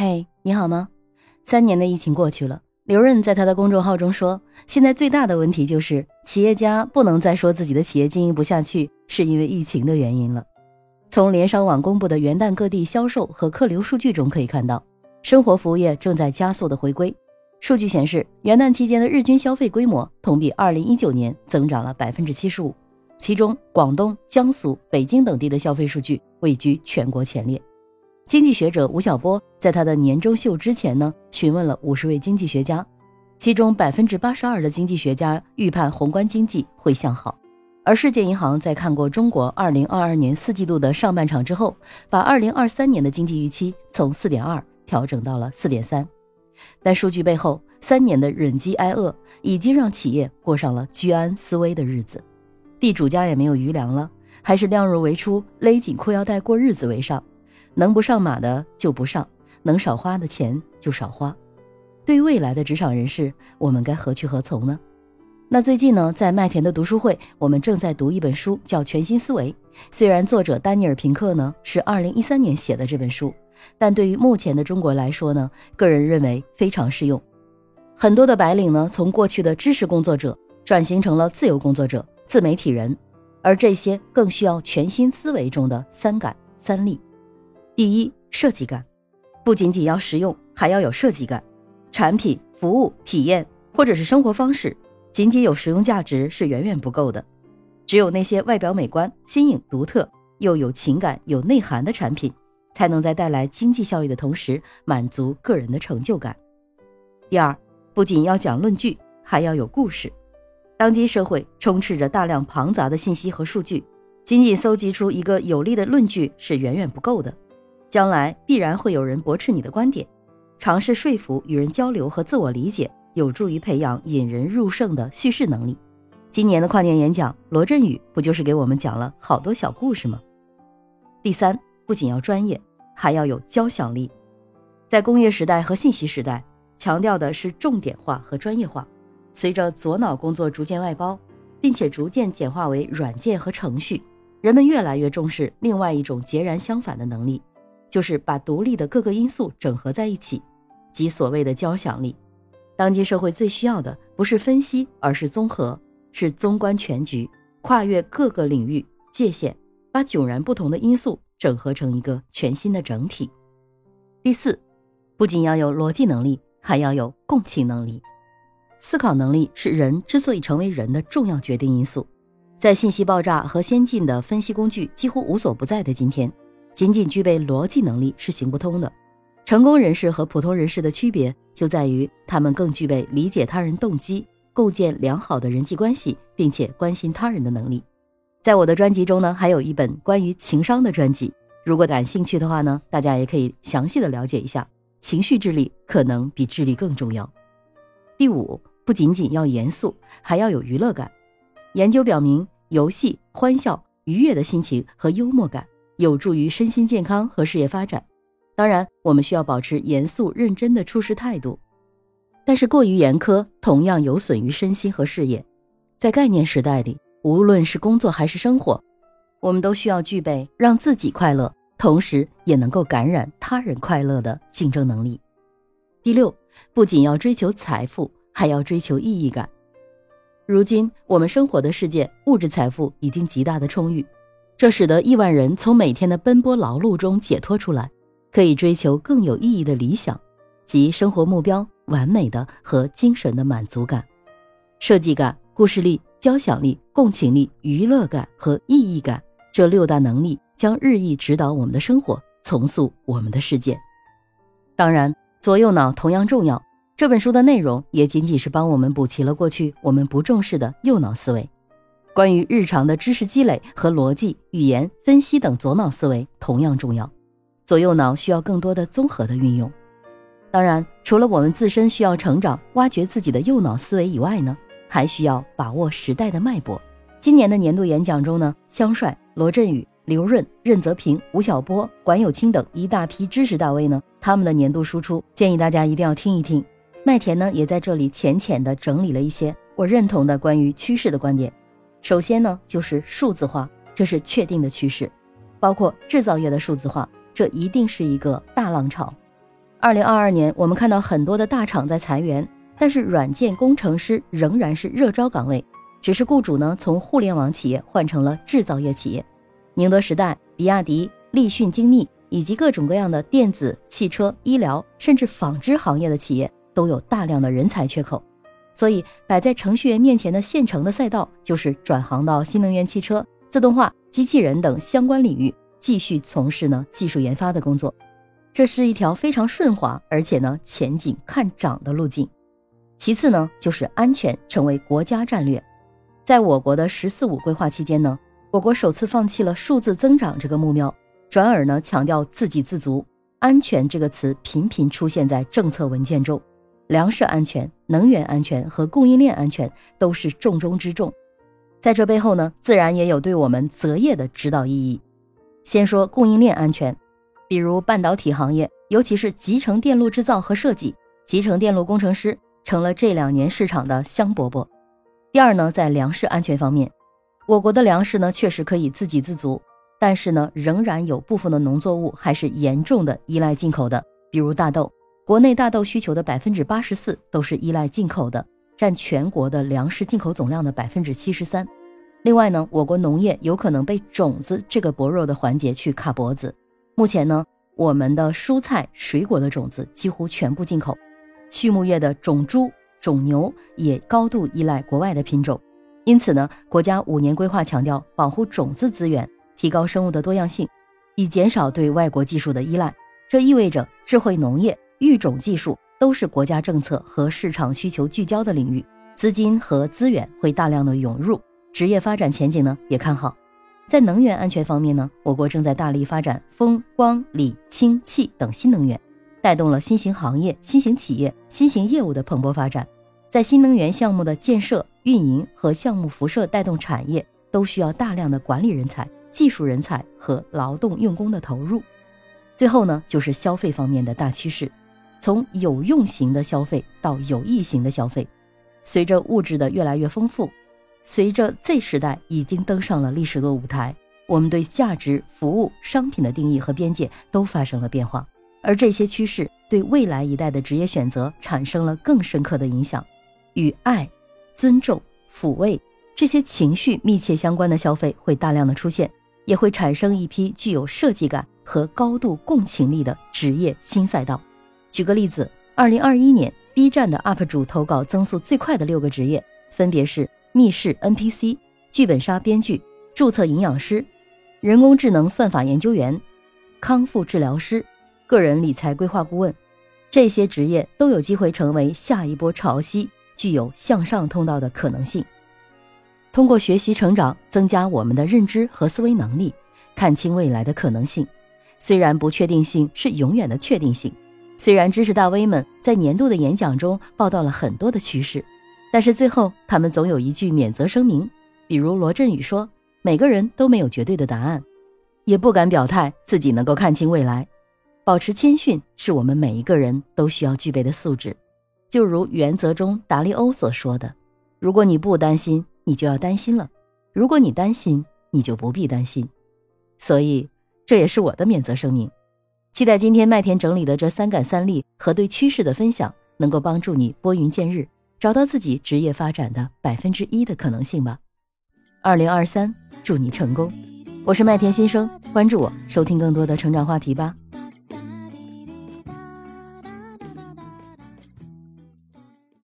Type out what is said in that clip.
嘿，你好吗？三年的疫情过去了，刘润在他的公众号中说，现在最大的问题就是企业家不能再说自己的企业经营不下去是因为疫情的原因了。从联商网公布的元旦各地销售和客流数据中可以看到，生活服务业正在加速的回归。数据显示，元旦期间的日均消费规模同比二零一九年增长了百分之七十五，其中广东、江苏、北京等地的消费数据位居全国前列。经济学者吴晓波在他的年终秀之前呢，询问了五十位经济学家，其中百分之八十二的经济学家预判宏观经济会向好。而世界银行在看过中国二零二二年四季度的上半场之后，把二零二三年的经济预期从四点二调整到了四点三。但数据背后三年的忍饥挨饿，已经让企业过上了居安思危的日子，地主家也没有余粮了，还是量入为出，勒紧裤腰带过日子为上。能不上马的就不上，能少花的钱就少花。对于未来的职场人士，我们该何去何从呢？那最近呢，在麦田的读书会，我们正在读一本书，叫《全新思维》。虽然作者丹尼尔·平克呢是二零一三年写的这本书，但对于目前的中国来说呢，个人认为非常适用。很多的白领呢，从过去的知识工作者转型成了自由工作者、自媒体人，而这些更需要全新思维中的三感三力。第一，设计感，不仅仅要实用，还要有设计感。产品、服务、体验或者是生活方式。仅仅有实用价值是远远不够的，只有那些外表美观、新颖独特又有情感、有内涵的产品，才能在带来经济效益的同时满足个人的成就感。第二，不仅要讲论据，还要有故事。当今社会充斥着大量庞杂的信息和数据，仅仅搜集出一个有力的论据是远远不够的。将来必然会有人驳斥你的观点，尝试说服、与人交流和自我理解。有助于培养引人入胜的叙事能力。今年的跨年演讲，罗振宇不就是给我们讲了好多小故事吗？第三，不仅要专业，还要有交响力。在工业时代和信息时代，强调的是重点化和专业化。随着左脑工作逐渐外包，并且逐渐简化为软件和程序，人们越来越重视另外一种截然相反的能力，就是把独立的各个因素整合在一起，即所谓的交响力。当今社会最需要的不是分析，而是综合，是纵观全局，跨越各个领域界限，把迥然不同的因素整合成一个全新的整体。第四，不仅要有逻辑能力，还要有共情能力。思考能力是人之所以成为人的重要决定因素。在信息爆炸和先进的分析工具几乎无所不在的今天，仅仅具备逻辑能力是行不通的。成功人士和普通人士的区别就在于，他们更具备理解他人动机、构建良好的人际关系，并且关心他人的能力。在我的专辑中呢，还有一本关于情商的专辑，如果感兴趣的话呢，大家也可以详细的了解一下。情绪智力可能比智力更重要。第五，不仅仅要严肃，还要有娱乐感。研究表明，游戏、欢笑、愉悦的心情和幽默感有助于身心健康和事业发展。当然，我们需要保持严肃认真的处事态度，但是过于严苛同样有损于身心和事业。在概念时代里，无论是工作还是生活，我们都需要具备让自己快乐，同时也能够感染他人快乐的竞争能力。第六，不仅要追求财富，还要追求意义感。如今，我们生活的世界物质财富已经极大的充裕，这使得亿万人从每天的奔波劳碌中解脱出来。可以追求更有意义的理想，及生活目标完美的和精神的满足感、设计感、故事力、交响力、共情力、娱乐感和意义感这六大能力将日益指导我们的生活，重塑我们的世界。当然，左右脑同样重要。这本书的内容也仅仅是帮我们补齐了过去我们不重视的右脑思维。关于日常的知识积累和逻辑、语言分析等左脑思维同样重要。左右脑需要更多的综合的运用。当然，除了我们自身需要成长、挖掘自己的右脑思维以外呢，还需要把握时代的脉搏。今年的年度演讲中呢，香帅、罗振宇、刘润、任泽平、吴晓波、管有清等一大批知识大 V 呢，他们的年度输出建议大家一定要听一听。麦田呢，也在这里浅浅的整理了一些我认同的关于趋势的观点。首先呢，就是数字化，这是确定的趋势，包括制造业的数字化。这一定是一个大浪潮。二零二二年，我们看到很多的大厂在裁员，但是软件工程师仍然是热招岗位，只是雇主呢从互联网企业换成了制造业企业。宁德时代、比亚迪、立讯精密以及各种各样的电子、汽车、医疗甚至纺织行业的企业都有大量的人才缺口，所以摆在程序员面前的现成的赛道就是转行到新能源汽车、自动化、机器人等相关领域，继续从事呢技术研发的工作。这是一条非常顺滑，而且呢前景看涨的路径。其次呢，就是安全成为国家战略。在我国的“十四五”规划期间呢，我国首次放弃了数字增长这个目标，转而呢强调自给自足。安全这个词频频出现在政策文件中，粮食安全、能源安全和供应链安全都是重中之重。在这背后呢，自然也有对我们择业的指导意义。先说供应链安全。比如半导体行业，尤其是集成电路制造和设计，集成电路工程师成了这两年市场的香饽饽。第二呢，在粮食安全方面，我国的粮食呢确实可以自给自足，但是呢，仍然有部分的农作物还是严重的依赖进口的。比如大豆，国内大豆需求的百分之八十四都是依赖进口的，占全国的粮食进口总量的百分之七十三。另外呢，我国农业有可能被种子这个薄弱的环节去卡脖子。目前呢，我们的蔬菜、水果的种子几乎全部进口，畜牧业的种猪、种牛也高度依赖国外的品种。因此呢，国家五年规划强调保护种子资源，提高生物的多样性，以减少对外国技术的依赖。这意味着智慧农业、育种技术都是国家政策和市场需求聚焦的领域，资金和资源会大量的涌入，职业发展前景呢也看好。在能源安全方面呢，我国正在大力发展风光锂氢气等新能源，带动了新型行业、新型企业、新型业务的蓬勃发展。在新能源项目的建设、运营和项目辐射带动产业，都需要大量的管理人才、技术人才和劳动用工的投入。最后呢，就是消费方面的大趋势，从有用型的消费到有益型的消费，随着物质的越来越丰富。随着 Z 时代已经登上了历史的舞台，我们对价值、服务、商品的定义和边界都发生了变化，而这些趋势对未来一代的职业选择产生了更深刻的影响。与爱、尊重、抚慰这些情绪密切相关的消费会大量的出现，也会产生一批具有设计感和高度共情力的职业新赛道。举个例子，二零二一年 B 站的 UP 主投稿增速最快的六个职业，分别是。密室 NPC、剧本杀编剧、注册营养师、人工智能算法研究员、康复治疗师、个人理财规划顾问，这些职业都有机会成为下一波潮汐，具有向上通道的可能性。通过学习成长，增加我们的认知和思维能力，看清未来的可能性。虽然不确定性是永远的确定性，虽然知识大 V 们在年度的演讲中报道了很多的趋势。但是最后，他们总有一句免责声明，比如罗振宇说：“每个人都没有绝对的答案，也不敢表态自己能够看清未来。保持谦逊是我们每一个人都需要具备的素质。就如原则中达利欧所说的：如果你不担心，你就要担心了；如果你担心，你就不必担心。所以，这也是我的免责声明。期待今天麦田整理的这三感三利和对趋势的分享，能够帮助你拨云见日。”找到自己职业发展的百分之一的可能性吧。二零二三，祝你成功！我是麦田新生，关注我，收听更多的成长话题吧。